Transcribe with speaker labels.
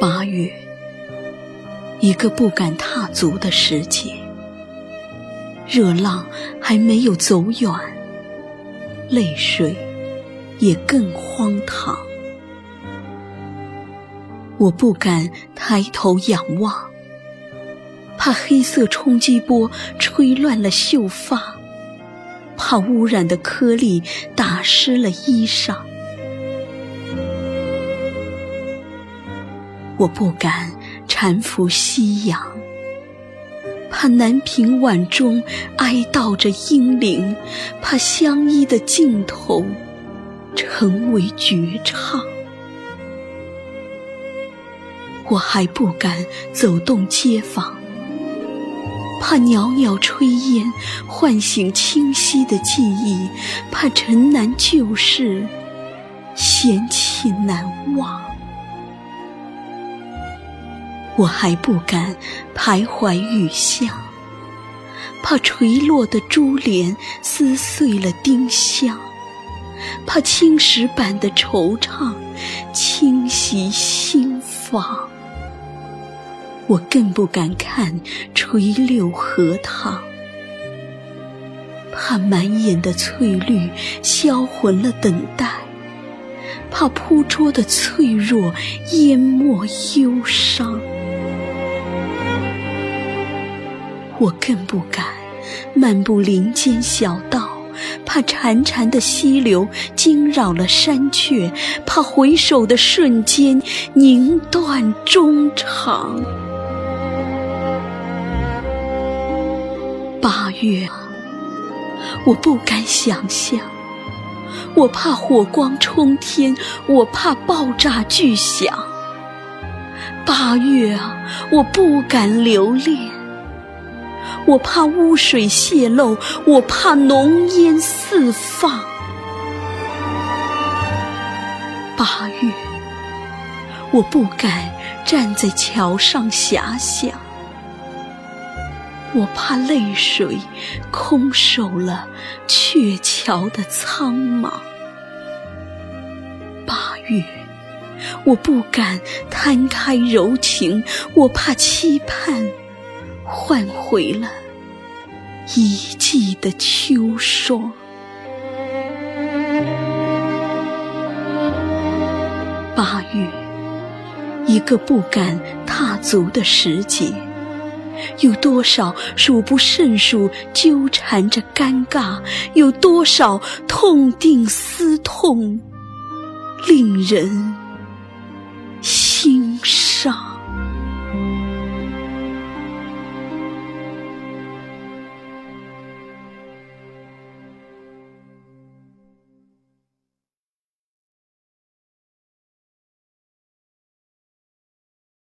Speaker 1: 八月，一个不敢踏足的时节，热浪还没有走远，泪水也更荒唐。我不敢抬头仰望，怕黑色冲击波吹乱了秀发，怕污染的颗粒打湿了衣裳。我不敢搀扶夕阳，怕南屏晚钟哀悼着英灵，怕相依的尽头成为绝唱。我还不敢走动街坊，怕袅袅炊烟唤醒清晰的记忆，怕尘南旧事嫌弃难忘。我还不敢徘徊雨巷，怕垂落的珠帘撕碎了丁香，怕青石板的惆怅侵袭心房。我更不敢看垂柳荷塘，怕满眼的翠绿销魂了等待，怕铺桌的脆弱淹没忧伤。我更不敢漫步林间小道，怕潺潺的溪流惊扰了山雀，怕回首的瞬间凝断衷肠。八月，我不敢想象，我怕火光冲天，我怕爆炸巨响。八月啊，我不敢留恋。我怕污水泄漏，我怕浓烟四放。八月，我不敢站在桥上遐想，我怕泪水空守了鹊桥的苍茫。八月，我不敢摊开柔情，我怕期盼。换回了一季的秋霜。八月，一个不敢踏足的时节，有多少数不胜数纠缠着尴尬，有多少痛定思痛，令人。